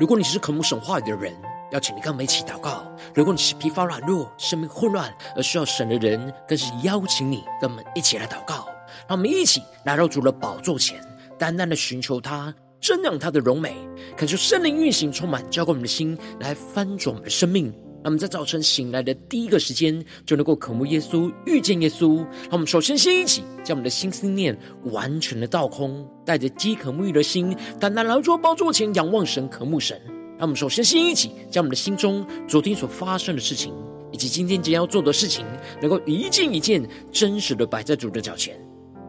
如果你是渴慕神话语的人，邀请你跟我们一起祷告；如果你是疲乏软弱、生命混乱而需要神的人，更是邀请你跟我们一起来祷告。让我们一起来到主的宝座前，单单的寻求他，瞻仰他的荣美，恳求圣灵运行，充满浇灌我们的心，来翻转我们的生命。让我们在早晨醒来的第一个时间，就能够渴慕耶稣、遇见耶稣。让我们首先先一起将我们的心思念完全的倒空，带着饥渴沐浴的心，单单来到宝座前仰望神、渴慕神。让我们首先先一起将我们的心中昨天所发生的事情，以及今天将要做的事情，能够一件一件真实的摆在主的脚前，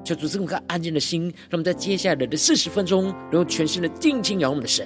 求主赐我们安静的心，让我们在接下来的四十分钟，能够全心的定睛仰望我们的神。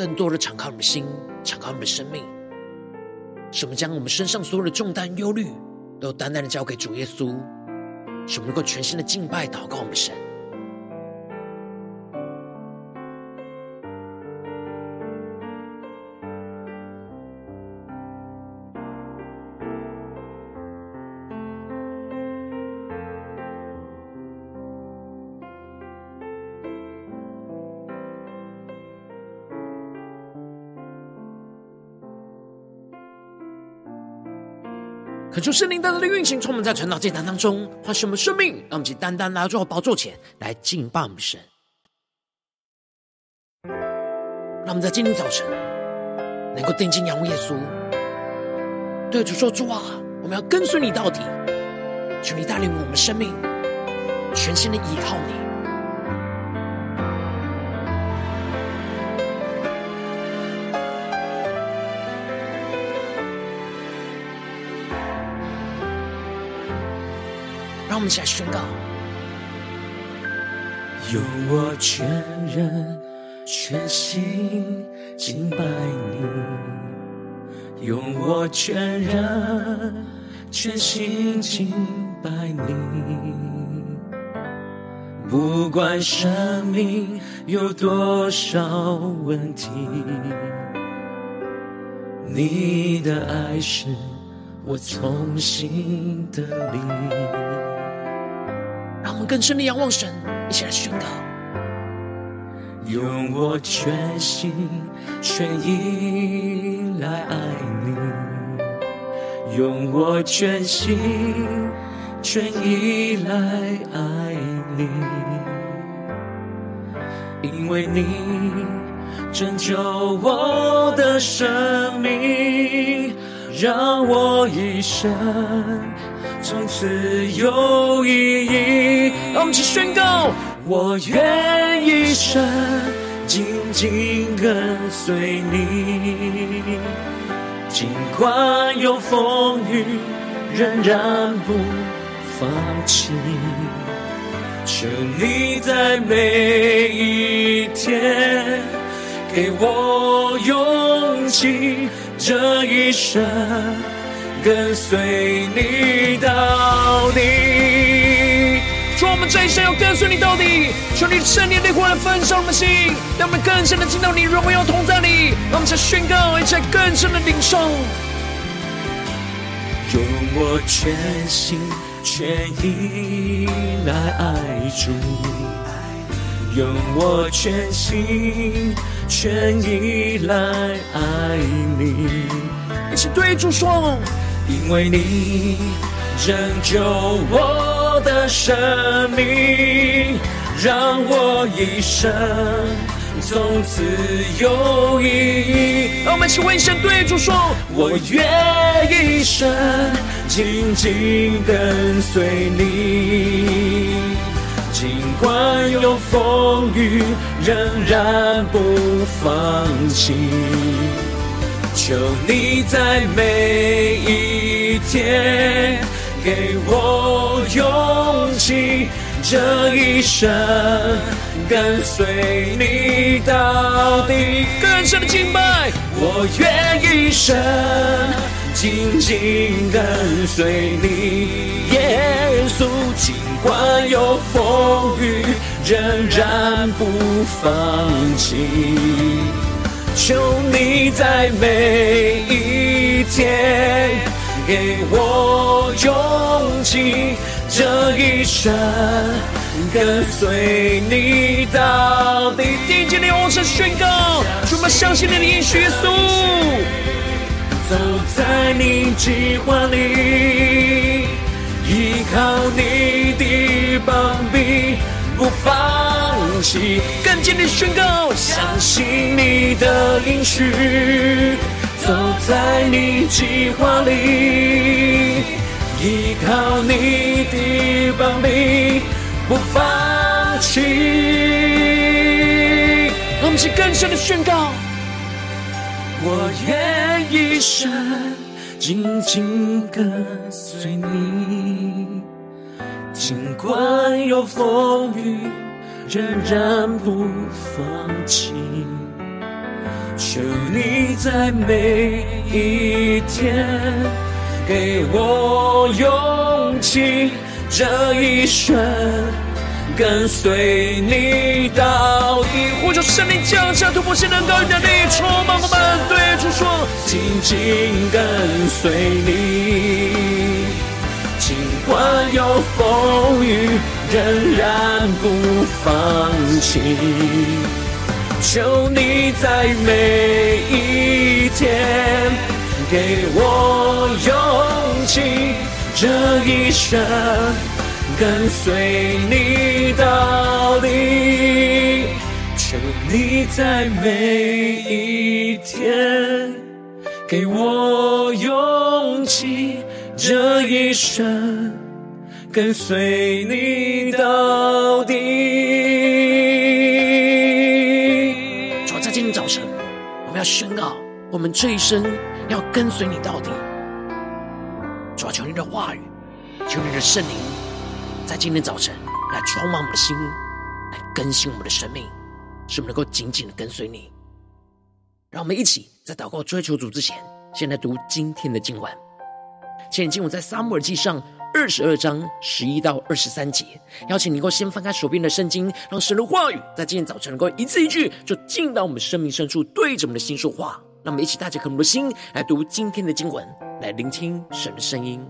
更多的敞开我们的心，敞开我们的生命，使我们将我们身上所有的重担、忧虑，都单单的交给主耶稣，使我们能够全心的敬拜、祷告我们的神。恳求圣灵单单的运行，充满在传道祭坛当中，唤醒我们生命，让我们去单单来到宝座前来敬拜我们神。让我们在今天早晨能够定睛仰望耶稣，对主说：“主啊，我们要跟随你到底，求你带领我们生命，全心的依靠你。”我们一起来宣告：用我全人全心敬拜你，用我全人全心敬拜你。不管生命有多少问题，你的爱是我从心得力。更深的仰望神，一起来宣告：用我全心全意来爱你，用我全心全意来爱你，因为你拯救我的生命，让我一生。从此有意义。让我们一起宣告：我愿一生紧紧跟随你，尽管有风雨，仍然不放弃。求你在每一天给我勇气，这一生。跟随你到底，主，我们这一生要跟随你到底。求你圣灵的火来焚烧我们的心，让我们更深的听到你荣耀同在里。让我们在宣告，一起更深的领受。用我全心全意来爱主，用我全心全意来爱你。一起对主说。因为你拯救我的生命，让我一生从此有意义。让我们一起问声对主说：我愿一生紧紧跟随你，尽管有风雨，仍然不放弃。求你在每一天给我勇气，这一生跟随你到底。更深的敬拜，我愿一生紧紧跟随你，耶稣。尽管有风雨，仍然不放弃。求你在每一天给我勇气，这一生跟随你到底。第一节的往上宣告，主，我们相信你的应许，耶稣，走在你计划里，依靠你的膀臂，不放弃。更坚定宣告，相信你的应许，走在你计划里，依靠你的膀臂，不放弃。让我们一起更深的宣告，我愿一生紧紧跟随你，尽管有风雨。仍然不放弃，求你在每一天给我勇气，这一生跟随你到底。呼求圣灵降下突破性能高能力，充满我们，对主说，紧紧跟随你，尽管有风雨。仍然不放弃，求你在每一天给我勇气，这一生跟随你到底。求你在每一天给我勇气，这一生。跟随你到底。主，在今天早晨，我们要宣告，我们这一生要跟随你到底。主，求你的话语，求你的圣灵，在今天早晨来充满我们的心，来更新我们的生命，使我们能够紧紧的跟随你。让我们一起在祷告追求主之前，先来读今天的经文。今天经文在撒母耳记上。二十二章十一到二十三节，邀请你能够先翻开手边的圣经，让神的话语在今天早晨能够一字一句，就进到我们生命深处，对着我们的心说话。让我们一起带着渴慕的心来读今天的经文，来聆听神的声音。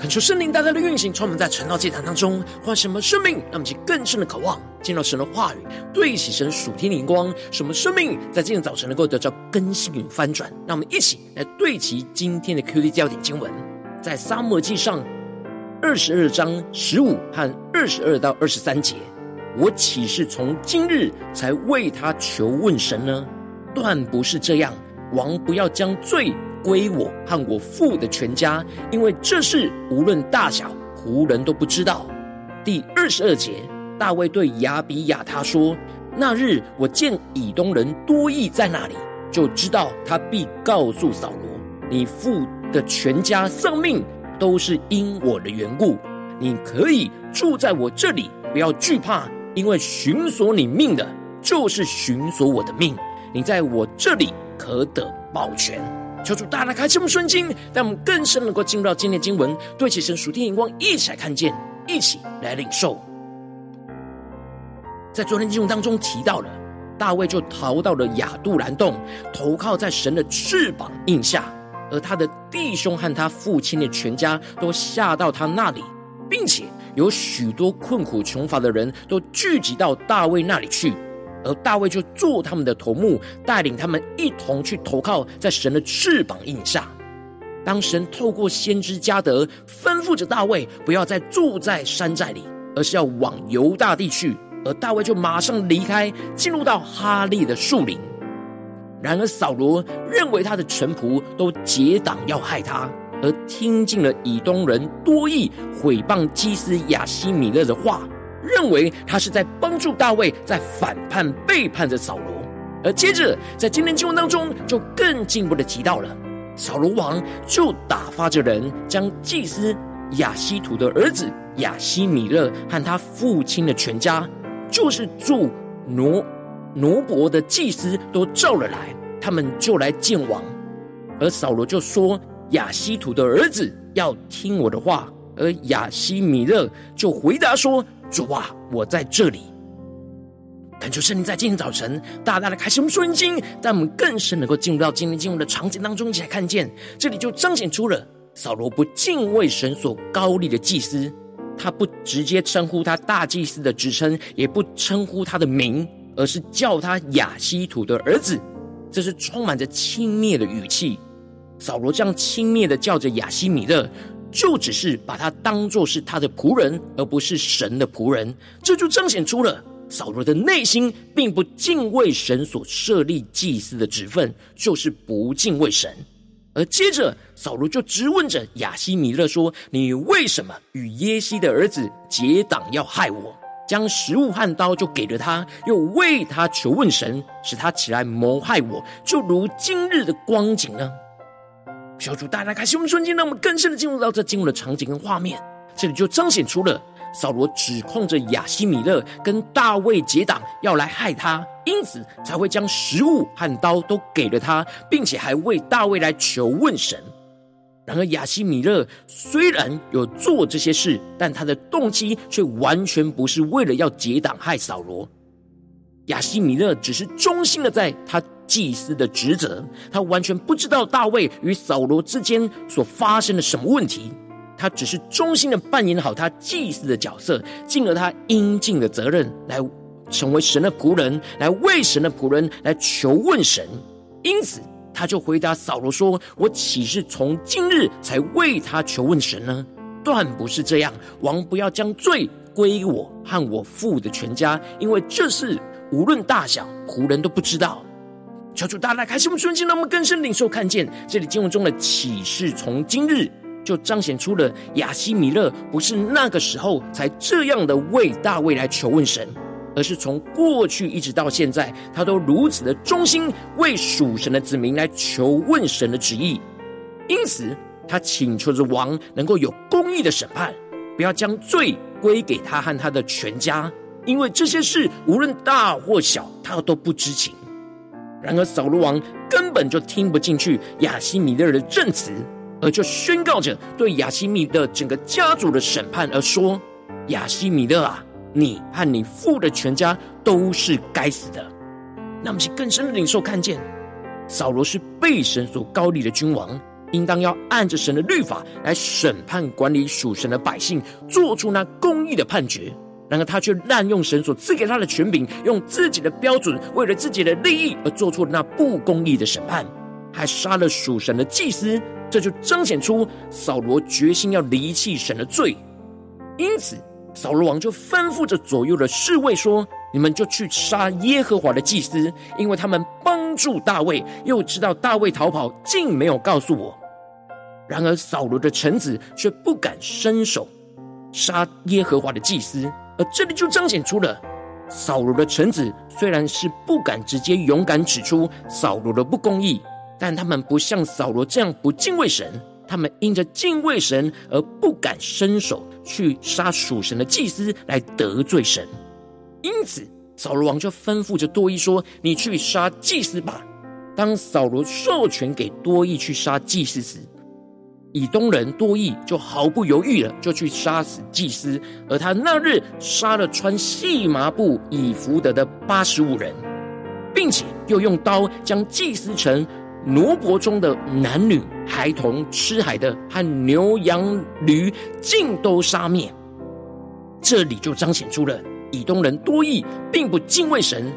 恳求圣灵大大的运行，充满在晨祷祭坛当中，唤醒我们生命，让我们去更深的渴望见到神的话语，对齐神属天灵光，使我们生命在今天早晨能够得到更新与翻转。让我们一起来对齐今天的 QD 焦点经文，在撒母耳记上二十二章十五和二十二到二十三节。我岂是从今日才为他求问神呢？断不是这样。王不要将罪归我和我父的全家，因为这事无论大小，仆人都不知道。第二十二节，大卫对亚比亚他说：“那日我见以东人多益在那里，就知道他必告诉扫罗，你父的全家丧命都是因我的缘故。你可以住在我这里，不要惧怕，因为寻索你命的，就是寻索我的命。你在我这里可得保全。”求主大大开启我们顺经，让我们更深能够进入到今天的经文，对齐神属天眼光，一起来看见，一起来领受。在昨天经文当中提到了，大卫就逃到了亚杜兰洞，投靠在神的翅膀印下，而他的弟兄和他父亲的全家都下到他那里，并且有许多困苦穷乏的人都聚集到大卫那里去。而大卫就做他们的头目，带领他们一同去投靠在神的翅膀荫下。当神透过先知迦得吩咐着大卫，不要再住在山寨里，而是要往犹大地去。而大卫就马上离开，进入到哈利的树林。然而扫罗认为他的臣仆都结党要害他，而听进了以东人多益毁谤祭司亚西米勒的话。认为他是在帮助大卫，在反叛背叛着扫罗，而接着在今天经文当中，就更进一步的提到了扫罗王就打发着人，将祭司亚希图的儿子亚西米勒和他父亲的全家，就是住挪挪伯的祭司都召了来，他们就来见王，而扫罗就说亚希图的儿子要听我的话，而亚西米勒就回答说。主啊，我在这里。恳求圣灵在今天早晨大大的开启我们属灵经，让我们更深能够进入到今天经文的场景当中，一起来看见这里就彰显出了扫罗不敬畏神所高立的祭司，他不直接称呼他大祭司的职称，也不称呼他的名，而是叫他亚西土的儿子，这是充满着轻蔑的语气。扫罗这样轻蔑的叫着亚西米勒。就只是把他当作是他的仆人，而不是神的仆人，这就彰显出了扫罗的内心并不敬畏神所设立祭司的职分，就是不敬畏神。而接着扫罗就质问着亚希米勒说：“你为什么与耶西的儿子结党要害我？将食物和刀就给了他，又为他求问神，使他起来谋害我，就如今日的光景呢？”小主，大家开心我们瞬间，让我们更深的进入到这进入的场景跟画面。这里就彰显出了扫罗指控着亚西米勒跟大卫结党，要来害他，因此才会将食物和刀都给了他，并且还为大卫来求问神。然而亚西米勒虽然有做这些事，但他的动机却完全不是为了要结党害扫罗。亚西米勒只是忠心的在他祭司的职责，他完全不知道大卫与扫罗之间所发生的什么问题，他只是忠心的扮演好他祭司的角色，尽了他应尽的责任，来成为神的仆人，来为神的仆人来求问神。因此，他就回答扫罗说：“我岂是从今日才为他求问神呢？断不是这样。王不要将罪归我和我父的全家，因为这事无论大小，仆人都不知道。”求主大大开心我们顺境，让我们更深领受看见这里经文中的启示。从今日就彰显出了亚希米勒不是那个时候才这样的为大卫来求问神，而是从过去一直到现在，他都如此的忠心为属神的子民来求问神的旨意。因此，他请求着王能够有公义的审判，不要将罪归给他和他的全家，因为这些事无论大或小，他都不知情。然而扫罗王根本就听不进去亚西米勒的证词，而就宣告着对亚西米勒整个家族的审判，而说：“亚西米勒啊，你和你父的全家都是该死的。”那么，是更深的领受看见，扫罗是被神所膏立的君王，应当要按着神的律法来审判管理属神的百姓，做出那公义的判决。然而他却滥用神所赐给他的权柄，用自己的标准，为了自己的利益而做出了那不公义的审判，还杀了属神的祭司。这就彰显出扫罗决心要离弃神的罪。因此，扫罗王就吩咐着左右的侍卫说：“你们就去杀耶和华的祭司，因为他们帮助大卫，又知道大卫逃跑，竟没有告诉我。”然而，扫罗的臣子却不敢伸手杀耶和华的祭司。而这里就彰显出了扫罗的臣子虽然是不敢直接勇敢指出扫罗的不公义，但他们不像扫罗这样不敬畏神，他们因着敬畏神而不敢伸手去杀属神的祭司来得罪神。因此，扫罗王就吩咐着多益说：“你去杀祭司吧。”当扫罗授权给多益去杀祭司时，以东人多义就毫不犹豫了，就去杀死祭司，而他那日杀了穿细麻布以弗得的八十五人，并且又用刀将祭司城挪伯中的男女、孩童、吃海的和牛羊驴尽都杀灭。这里就彰显出了以东人多义并不敬畏神，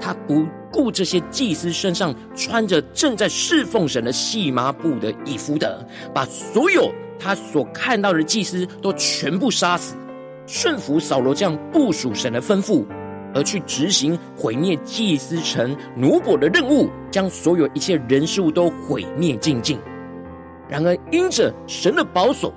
他不。顾这些祭司身上穿着正在侍奉神的细麻布的以弗得，把所有他所看到的祭司都全部杀死，顺服扫罗这样不属神的吩咐，而去执行毁灭祭司城奴伯的任务，将所有一切人事物都毁灭净尽。然而因着神的保守，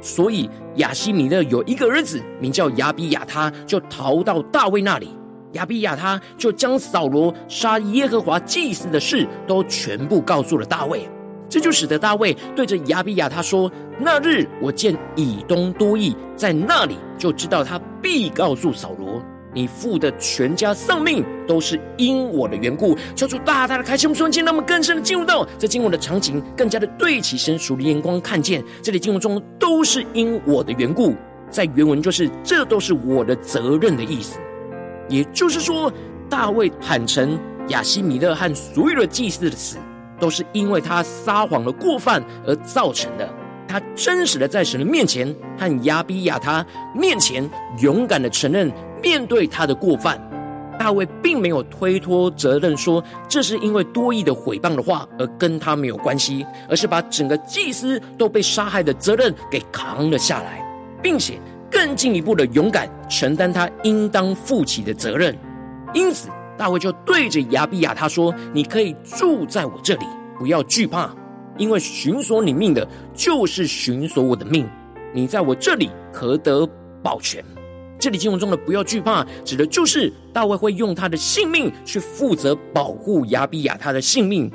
所以亚西米勒有一个儿子名叫亚比亚他，就逃到大卫那里。亚比亚他就将扫罗杀耶和华祭司的事都全部告诉了大卫，这就使得大卫对着亚比亚他说：“那日我见以东多益在那里，就知道他必告诉扫罗，你父的全家丧命都是因我的缘故。”求主大大的开启我们瞬间，让我们更深的进入到这经文的场景，更加的对齐神属的眼光，看见。这里经文中都是因我的缘故，在原文就是这都是我的责任的意思。也就是说，大卫坦诚亚西米勒和所有的祭司的死，都是因为他撒谎的过犯而造成的。他真实的在神的面前和亚比亚他面前勇敢的承认面对他的过犯。大卫并没有推脱责任，说这是因为多义的毁谤的话而跟他没有关系，而是把整个祭司都被杀害的责任给扛了下来，并且。更进一步的勇敢承担他应当负起的责任，因此大卫就对着亚比亚他说：“你可以住在我这里，不要惧怕，因为寻索你命的，就是寻索我的命。你在我这里可得保全。”这里经文中的“不要惧怕”，指的就是大卫会用他的性命去负责保护亚比亚他的性命。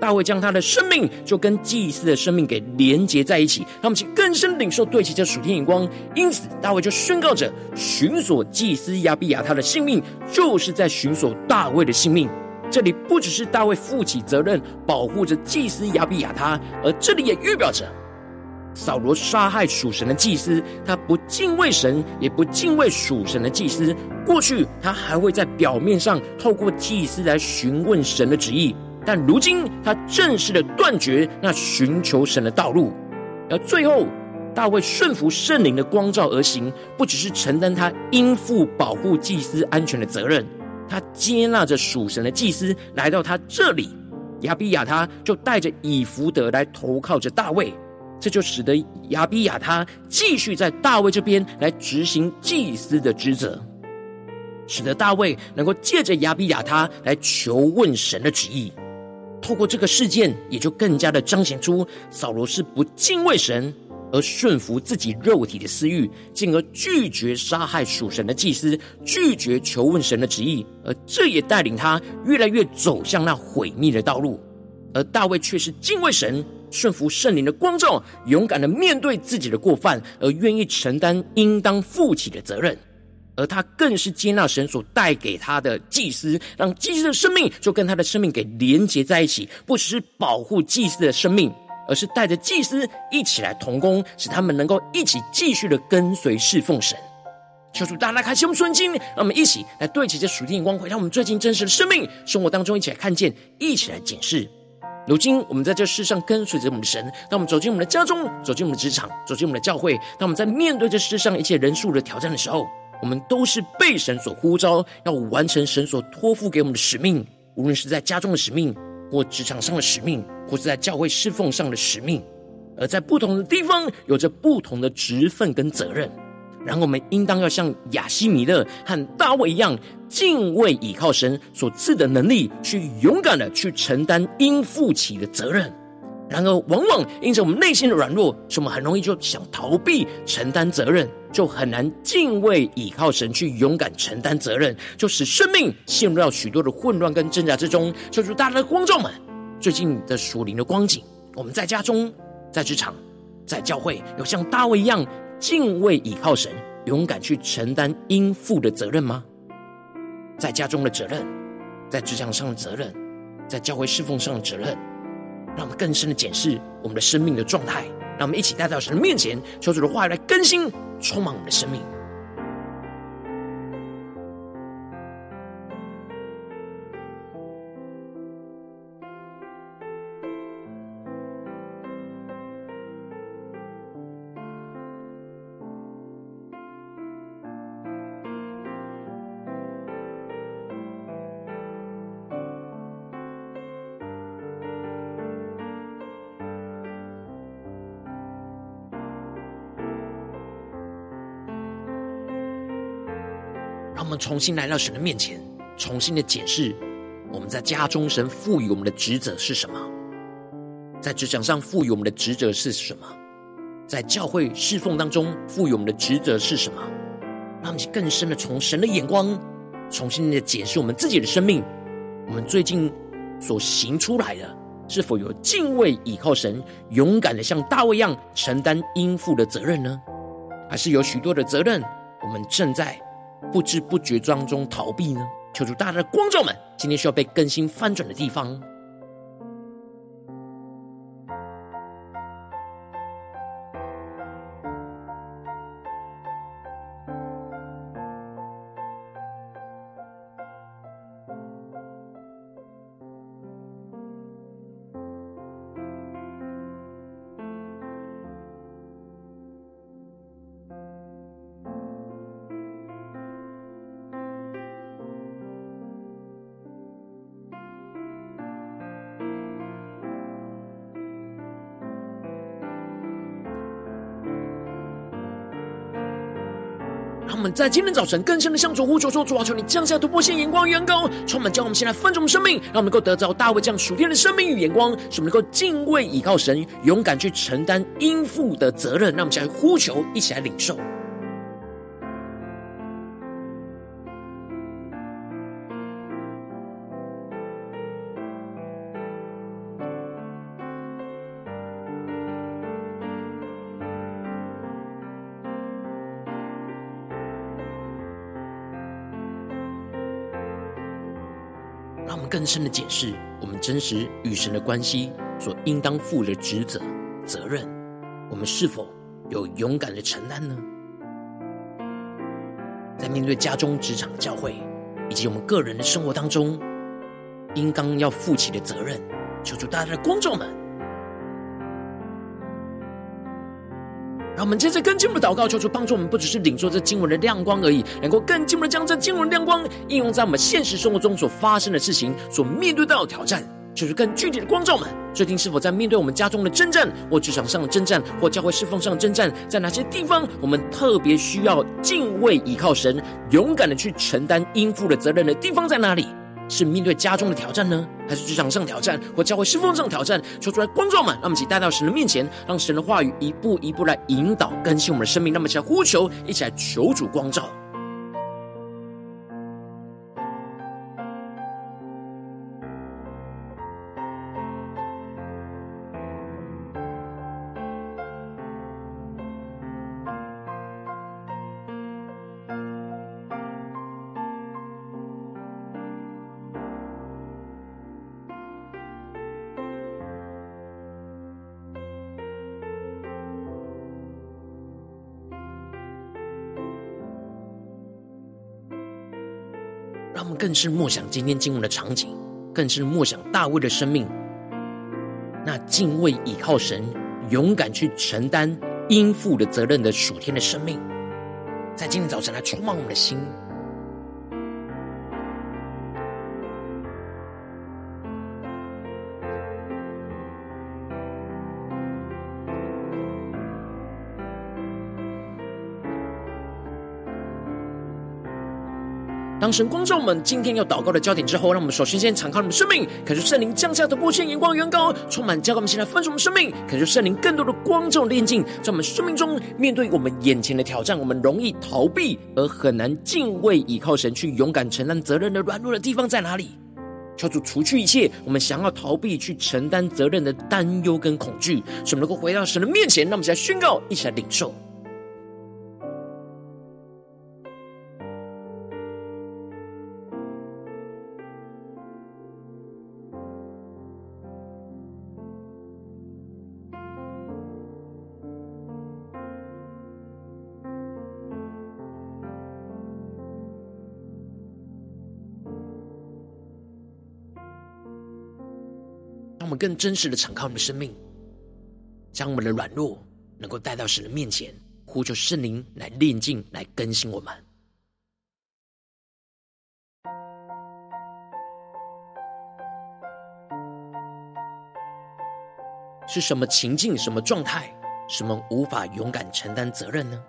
大卫将他的生命就跟祭司的生命给连结在一起，让我们去更深领受对齐这属天眼光。因此，大卫就宣告着：寻索祭司亚比亚他的性命，就是在寻索大卫的性命。这里不只是大卫负起责任，保护着祭司亚比亚他，而这里也预表着扫罗杀害属神的祭司，他不敬畏神，也不敬畏属神的祭司。过去他还会在表面上透过祭司来询问神的旨意。但如今，他正式的断绝那寻求神的道路，而最后，大卫顺服圣灵的光照而行，不只是承担他应负保护祭司安全的责任，他接纳着属神的祭司来到他这里，亚比亚他就带着以弗得来投靠着大卫，这就使得亚比亚他继续在大卫这边来执行祭司的职责，使得大卫能够借着亚比亚他来求问神的旨意。透过这个事件，也就更加的彰显出扫罗是不敬畏神，而顺服自己肉体的私欲，进而拒绝杀害属神的祭司，拒绝求问神的旨意，而这也带领他越来越走向那毁灭的道路。而大卫却是敬畏神，顺服圣灵的光照，勇敢的面对自己的过犯，而愿意承担应当负起的责任。而他更是接纳神所带给他的祭司，让祭司的生命就跟他的生命给连结在一起，不只是保护祭司的生命，而是带着祭司一起来同工，使他们能够一起继续的跟随侍奉神。求主大家开启我们顺境，让我们一起来对齐这属天的光辉，让我们最近真实的生命生活当中一起来看见，一起来检视。如今我们在这世上跟随着我们的神，当我们走进我们的家中，走进我们的职场，走进我们的教会，当我们在面对这世上一切人数的挑战的时候，我们都是被神所呼召，要完成神所托付给我们的使命，无论是在家中的使命，或职场上的使命，或是在教会侍奉上的使命。而在不同的地方，有着不同的职分跟责任。然后我们应当要像亚希米勒和大卫一样，敬畏倚靠神所赐的能力，去勇敢的去承担应负起的责任。然而，往往因着我们内心的软弱，使我们很容易就想逃避承担责任，就很难敬畏倚靠神去勇敢承担责任，就使生命陷入到许多的混乱跟挣扎之中。求主大家的观众们，最近的属灵的光景，我们在家中。在职场，在教会，有像大卫一样敬畏倚靠神，勇敢去承担应负的责任吗？在家中的责任，在职场上的责任，在教会侍奉上的责任，让我们更深的检视我们的生命的状态，让我们一起带到神的面前，求主的话语来更新、充满我们的生命。我们重新来到神的面前，重新的检视我们在家中神赋予我们的职责是什么，在职场上赋予我们的职责是什么，在教会侍奉当中赋予我们的职责是什么？让我们更深的从神的眼光，重新的检视我们自己的生命，我们最近所行出来的，是否有敬畏倚靠神，勇敢的像大卫一样承担应负的责任呢？还是有许多的责任，我们正在不知不觉当中逃避呢？求主大大的光照们，今天需要被更新翻转的地方。我们在今天早晨更深的向主呼求说：“主啊，求你降下突破性眼光，远高充满，将我们先来分盛生命，让我们能够得着大卫这样属天的生命与眼光，使我们能够敬畏倚靠神，勇敢去承担应负的责任。让我们起来呼求，一起来领受。”深的检视我们真实与神的关系所应当负的职责、责任，我们是否有勇敢的承担呢？在面对家中、职场、教会，以及我们个人的生活当中，应当要负起的责任，求主大家的光照们。让我们接着更进一步祷告，求主帮助我们，不只是领受这经文的亮光而已，能够更进一步的将这经文的亮光应用在我们现实生活中所发生的事情、所面对到的挑战，就是更具体的光照们。最近是否在面对我们家中的征战，或职场上的征战，或教会侍奉上的征战，在哪些地方我们特别需要敬畏倚靠神，勇敢的去承担应负的责任的地方在哪里？是面对家中的挑战呢，还是职场上挑战，或教会侍奉上挑战？说出来，光照们，让我们一起带到神的面前，让神的话语一步一步来引导更新我们的生命。让我们一起来呼求，一起来求主光照。更是默想今天经文的场景，更是默想大卫的生命，那敬畏倚靠神、勇敢去承担应负的责任的属天的生命，在今天早晨来充满我们的心。当神光照我们今天要祷告的焦点之后，让我们首先先敞开我们的生命，感受圣灵降下的波线、眼光、远高，充满教灌我们，现在分盛我们生命，感受圣灵更多的光照、炼净，在我们生命中面对我们眼前的挑战，我们容易逃避而很难敬畏、依靠神去勇敢承担责任的软弱的地方在哪里？求主除去一切我们想要逃避去承担责任的担忧跟恐惧，使我们能够回到神的面前。让我们一起来宣告，一起来领受。更真实的敞开我们的生命，将我们的软弱能够带到神的面前，呼求圣灵来炼净、来更新我们。是什么情境、什么状态，使我们无法勇敢承担责任呢？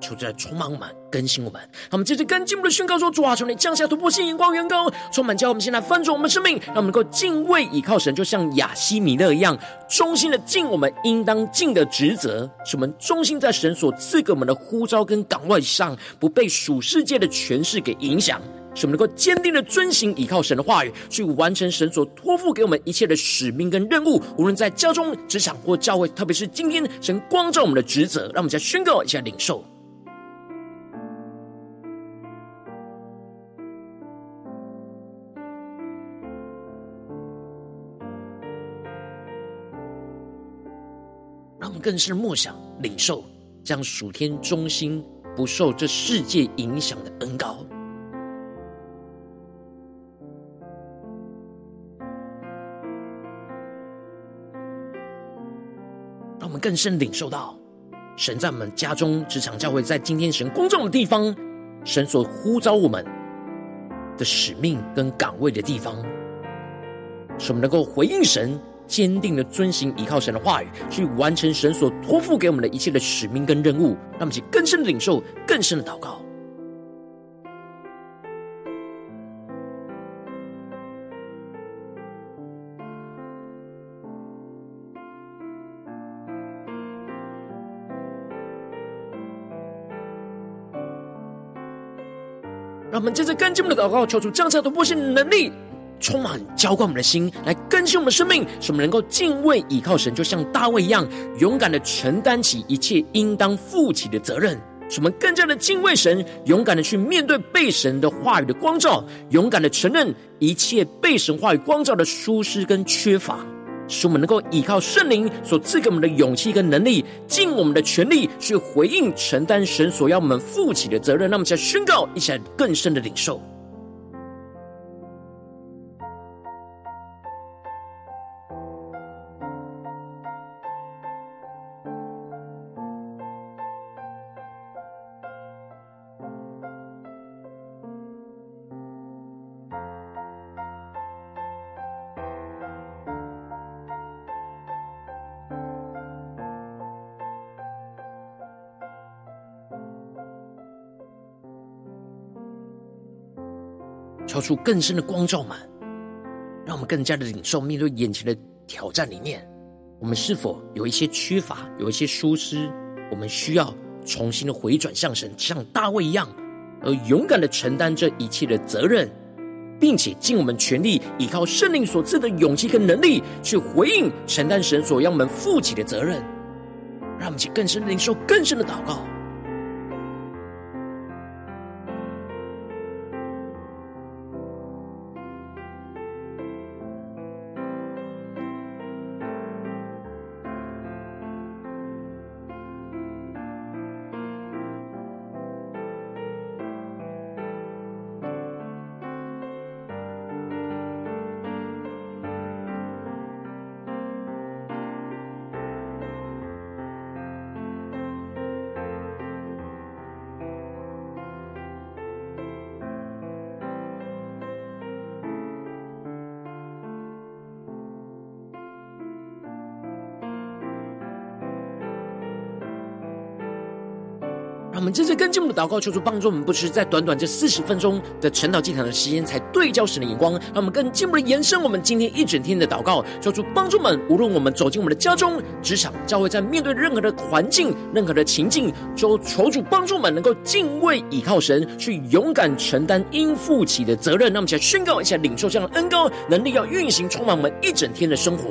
求主来充满我们，更新我们。让我们接着跟进步的宣告说：主啊，求你降下突破性、眼光、远高，充满教我们现在翻转我们生命，让我们能够敬畏倚靠神，就像亚希米勒一样，忠心的尽我们应当尽的职责。使我们忠心在神所赐给我们的呼召跟岗位上，不被属世界的权势给影响。使我们能够坚定的遵行倚靠神的话语，去完成神所托付给我们一切的使命跟任务。无论在家中、职场或教会，特别是今天神光照我们的职责，让我们再宣告一下领受。更是默想领受，将属天忠心不受这世界影响的恩膏，让我们更深领受到神在我们家中、职场、教会，在今天神光照的地方，神所呼召我们的使命跟岗位的地方，使我们能够回应神。坚定的遵行依靠神的话语，去完成神所托付给我们的一切的使命跟任务，让我们去更深的领受，更深的祷告。让我们接着跟进我们的祷告，求出降下突破性的能力。充满浇灌我们的心，来更新我们的生命，使我们能够敬畏倚靠神，就像大卫一样，勇敢的承担起一切应当负起的责任。使我们更加的敬畏神，勇敢的去面对被神的话语的光照，勇敢的承认一切被神话语光照的疏失跟缺乏。使我们能够依靠圣灵所赐给我们的勇气跟能力，尽我们的全力去回应承担神所要我们负起的责任。那么，在宣告一起来更深的领受。超出更深的光照们，让我们更加的领受。面对眼前的挑战里面，我们是否有一些缺乏，有一些疏失？我们需要重新的回转向神，像大卫一样，而勇敢的承担这一切的责任，并且尽我们全力，依靠圣灵所赐的勇气跟能力，去回应承担神所要我们负起的责任。让我们去更深的领受，更深的祷告。们真正跟进我们的祷告，求主帮助我们，不只是在短短这四十分钟的晨祷祭坛的时间，才对焦神的眼光，让我们更进一步的延伸我们今天一整天的祷告，求主帮助我们，无论我们走进我们的家中、职场、教会，在面对任何的环境、任何的情境，就求主帮助我们能够敬畏倚靠神，去勇敢承担应负起的责任。让我们一起来宣告一下，领受这样的恩膏能力，要运行充满我们一整天的生活。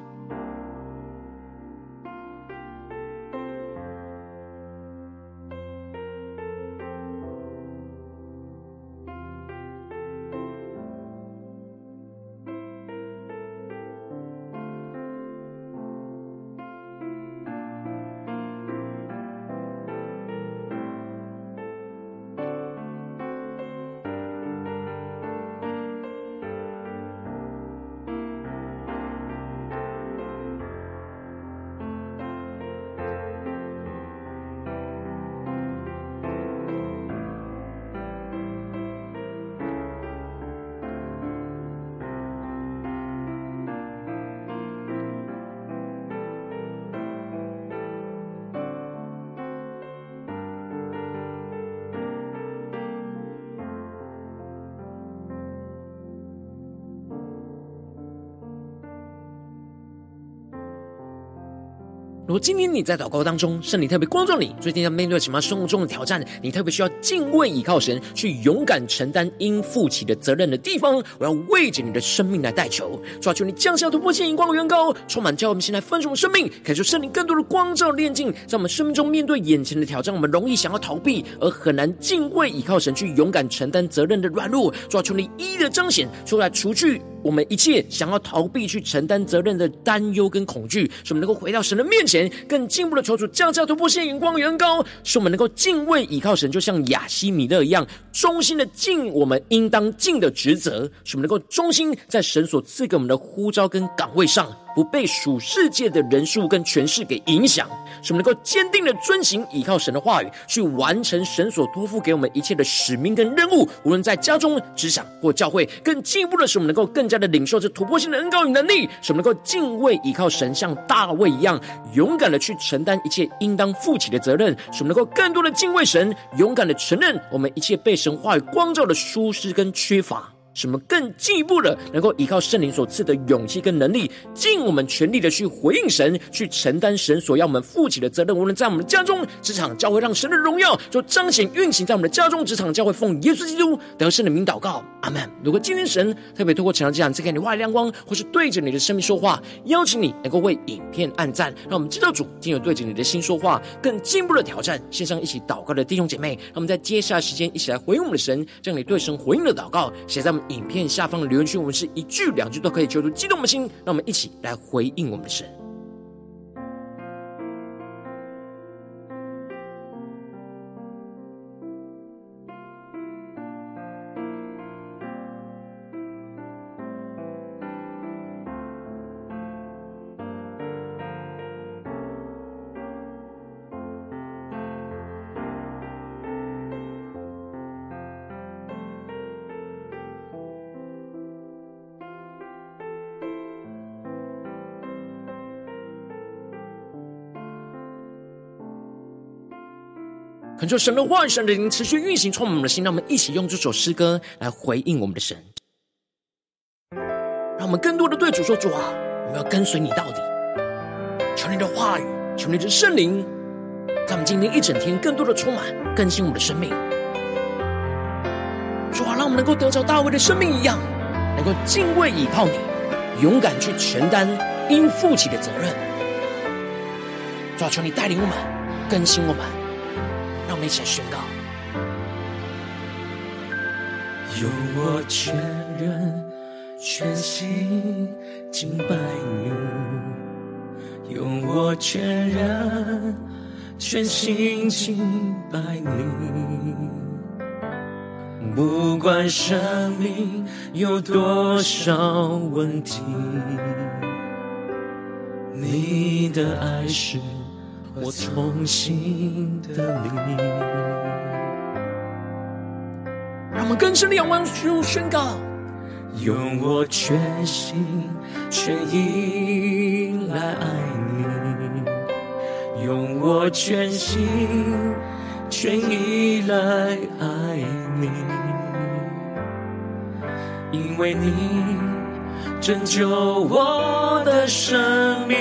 今天你在祷告当中，圣灵特别光照你，最近在面对什么生活中的挑战，你特别需要敬畏倚靠神，去勇敢承担应负起的责任的地方，我要为着你的生命来代求，抓住你降下突破性眼光的远高，充满教我们现在分盛的生命，感受圣灵更多的光照炼净，在我们生命中面对眼前的挑战，我们容易想要逃避，而很难敬畏倚靠神，去勇敢承担责任的软弱，抓住你一一的彰显出来，除去。我们一切想要逃避去承担责任的担忧跟恐惧，使我们能够回到神的面前，更进一步的求主降下突破性眼光远高，使我们能够敬畏倚靠神，就像亚西米勒一样，忠心的尽我们应当尽的职责，使我们能够忠心在神所赐给我们的呼召跟岗位上。不被属世界的人数跟权势给影响，使我们能够坚定的遵行倚靠神的话语，去完成神所托付给我们一切的使命跟任务。无论在家中、职场或教会，更进一步的使我们能够更加的领受这突破性的恩膏与能力，使我们能够敬畏倚靠神，像大卫一样勇敢的去承担一切应当负起的责任。使我们能够更多的敬畏神，勇敢的承认我们一切被神话语光照的疏失跟缺乏。什么更进一步的，能够依靠圣灵所赐的勇气跟能力，尽我们全力的去回应神，去承担神所要我们负起的责任。无论在我们的家中、职场、教会，让神的荣耀就彰显运行在我们的家中、职场、教会，奉耶稣基督得胜的名祷告，阿门。如果今天神特别透过晨祷祭坛赐给你话语亮光，或是对着你的生命说话，邀请你能够为影片按赞，让我们知道主今有对着你的心说话，更进一步的挑战线上一起祷告的弟兄姐妹，让我们在接下来时间一起来回应我们的神，将你对神回应的祷告写在我们。影片下方的留言区，我们是一句两句都可以求出激动的心，让我们一起来回应我们的神。求神的话语、神的灵持续运行，充满我们的心。让我们一起用这首诗歌来回应我们的神。让我们更多的对主说：“主啊，我们要跟随你到底。求你的话语，求你的圣灵，让我们今天一整天更多的充满更新我们的生命。主啊，让我们能够得着大卫的生命一样，能够敬畏倚靠你，勇敢去承担应负起的责任。主啊，求你带领我们，更新我们。”让我们一起来宣告。用我全人全心敬拜你，用我全人全心敬拜你。不管生命有多少问题，你的爱是我重新的你。让我们更深的仰望主宣告，用我全心全意来爱你，用我全心全意来爱你，因为你拯救我的生命，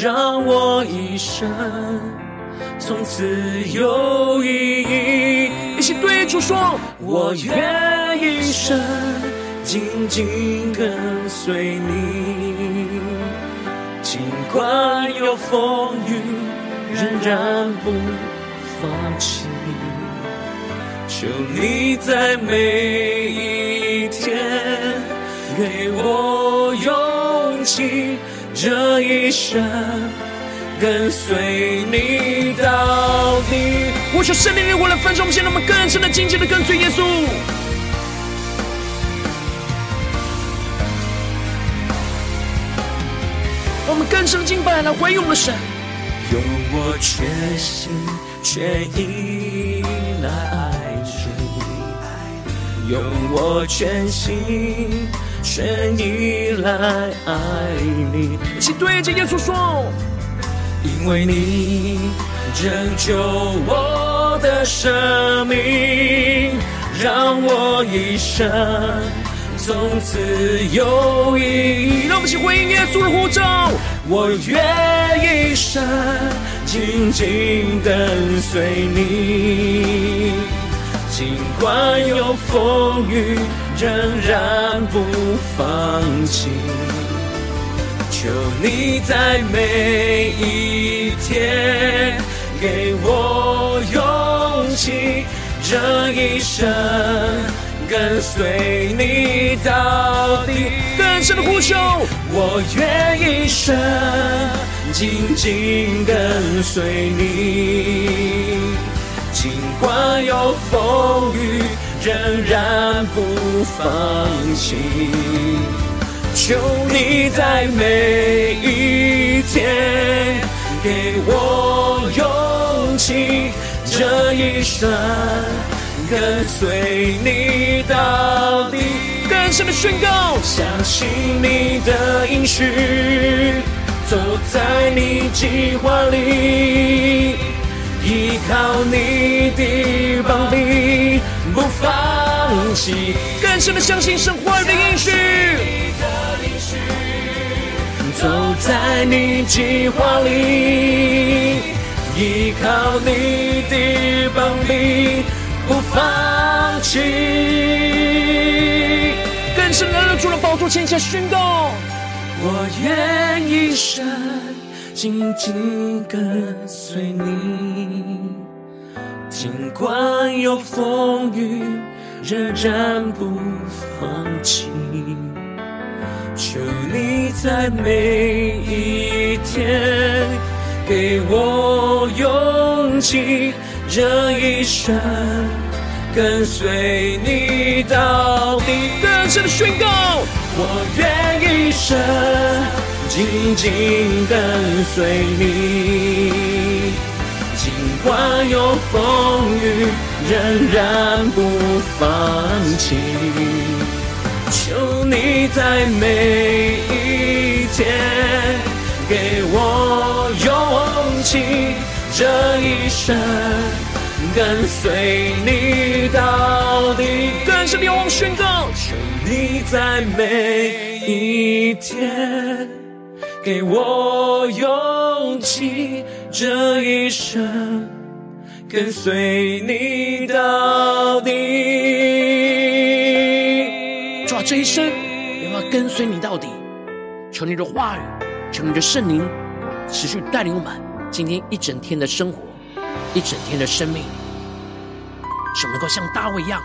让我一生从此有意义。一起对主说：我愿一生紧紧跟随你，尽管有风雨，仍然不放弃，求你在每一天给我勇气，这一生跟随你到底。我求圣灵，为了分盛，我们现在我们更深的、紧紧的跟随耶稣。我们更深的敬拜来回应我们的神，用我全心。全意来爱你，用我全心全依赖爱你。一起对着耶稣说：因为你拯救我的生命，让我一生从此有意义。让我们一起回应耶稣的呼召。我愿一生紧紧跟随你，尽管有风雨，仍然不放弃。求你在每一天给我勇气，这一生跟随你到底。更深的呼求，我愿一生紧紧跟随你，尽管有风雨，仍然不放弃。求你在每一天给我勇气，这一生跟随你到底。更深的宣告，相信你的应许，走在你计划里，依靠你的膀臂，不放弃。更深的相信神话的应许，走在你计划里，依靠你的膀臂，不放弃。是来到主了宝座前下宣告，我愿一生紧紧跟随你，尽管有风雨，仍然不放弃。求你在每一天给我勇气，这一生。跟随你到底，更深的宣告，我愿一生紧紧跟随你，管有风雨，仍然不放弃。求你在每一天给我勇气，这一生。跟随你到底，更深的仰望宣告，求你在每一天给我勇气，这一生跟随你到底。主啊，这一生也要跟随你到底。求你的话语，求你的圣灵持续带领我们今天一整天的生活，一整天的生命。使我们能够像大卫一样，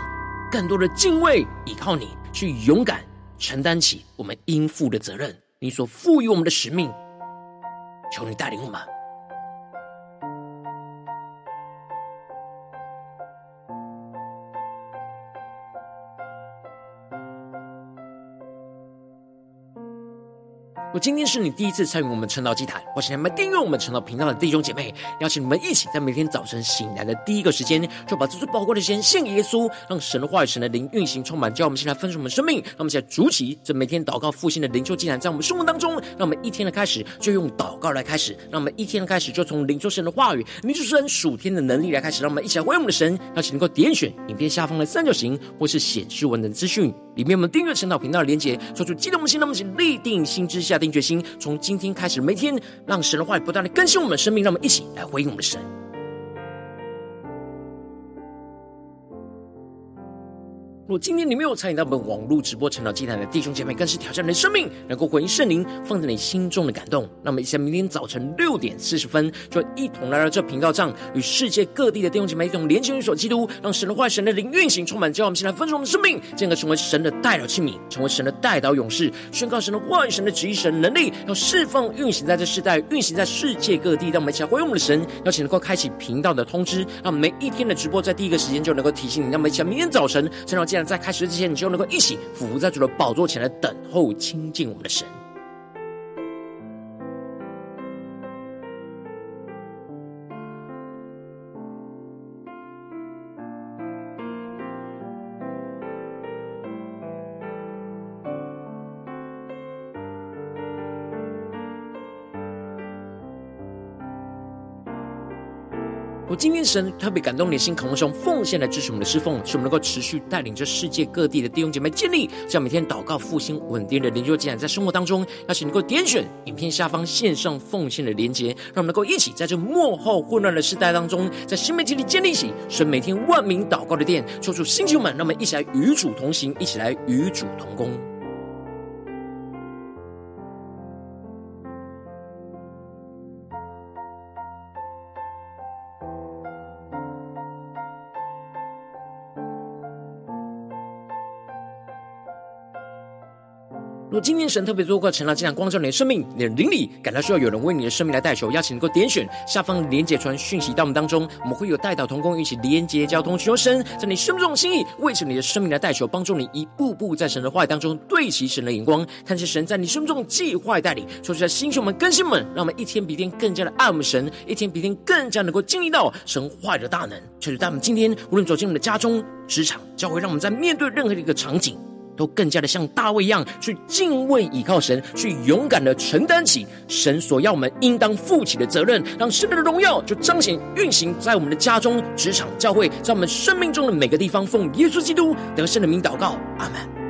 更多的敬畏，依靠你，去勇敢承担起我们应负的责任，你所赋予我们的使命。求你带领我们。果今天是你第一次参与我们晨祷祭坛，或是你们订阅我们晨祷频道的弟兄姐妹，邀请你们一起在每天早晨醒来的第一个时间，就把这最宝贵的时间献给耶稣，让神的话语、神的灵运行充满，叫我们先来分盛我们生命。让我们现在筑起这每天祷告复兴的灵修祭坛，在我们生活当中，让我们一天的开始就用祷告来开始，让我们一天的开始就从灵修神的话语、灵修神属天的能力来开始，让我们一起来回应我们的神。邀请能够点选影片下方的三角形，或是显示文的资讯。里面我们订阅晨祷频道的连接，说出激动的心，那么请立定心之，下定决心，从今天开始，每天让神的话语不断的更新我们的生命，让我们一起来回应我们的神。如今天你没有参与到我们网络直播晨祷祭坛的弟兄姐妹，更是挑战你的生命，能够回应圣灵放在你心中的感动。那么，一起明天早晨六点四十分，就一同来到这频道上，与世界各地的弟兄姐妹一同连接、与所基督，让神的话、神的灵运行充满，叫我们先来分盛我们的生命，进而成为神的代祷器皿，成为神的代祷勇士，宣告神的话语、神的旨意、神的能力，要释放运行在这世代，运行在世界各地。让我们一起来回应我们的神，邀请能够开启频道的通知，让每一天的直播在第一个时间就能够提醒你。让我们一起明天早晨晨祷祭在开始之前，你就能够一起俯伏在主的宝座前来等候亲近我们的神。今天神特别感动你的心，渴望用奉献来支持我们的侍奉，使我们能够持续带领着世界各地的弟兄姐妹建立这样每天祷告复兴稳定的灵修进展，在生活当中，邀请能够点选影片下方线上奉献的连结，让我们能够一起在这幕后混乱的时代当中，在新媒体里建立起神每天万名祷告的殿，抽出星球们，让我们一起来与主同行，一起来与主同工。今天神特别透过成了这样光照你的生命，你的灵里感到需要有人为你的生命来代求，邀请能够点选下方连结传讯息到我们当中，我们会有代祷同工一起连结交通，寻求神在你生命中的心意，为着你的生命来代求，帮助你一步步在神的话语当中对齐神的眼光，看见神在你生命中的计划带领，说出来星球们更新们，让我们一天比一天更加的爱我们神，一天比一天更加能够经历到神话语的大能。求主带我们今天无论走进我们的家中、职场、教会，让我们在面对任何的一个场景。都更加的像大卫一样，去敬畏倚靠神，去勇敢的承担起神所要我们应当负起的责任，让神的荣耀就彰显运行在我们的家中、职场、教会，在我们生命中的每个地方。奉耶稣基督得胜的名祷告，阿门。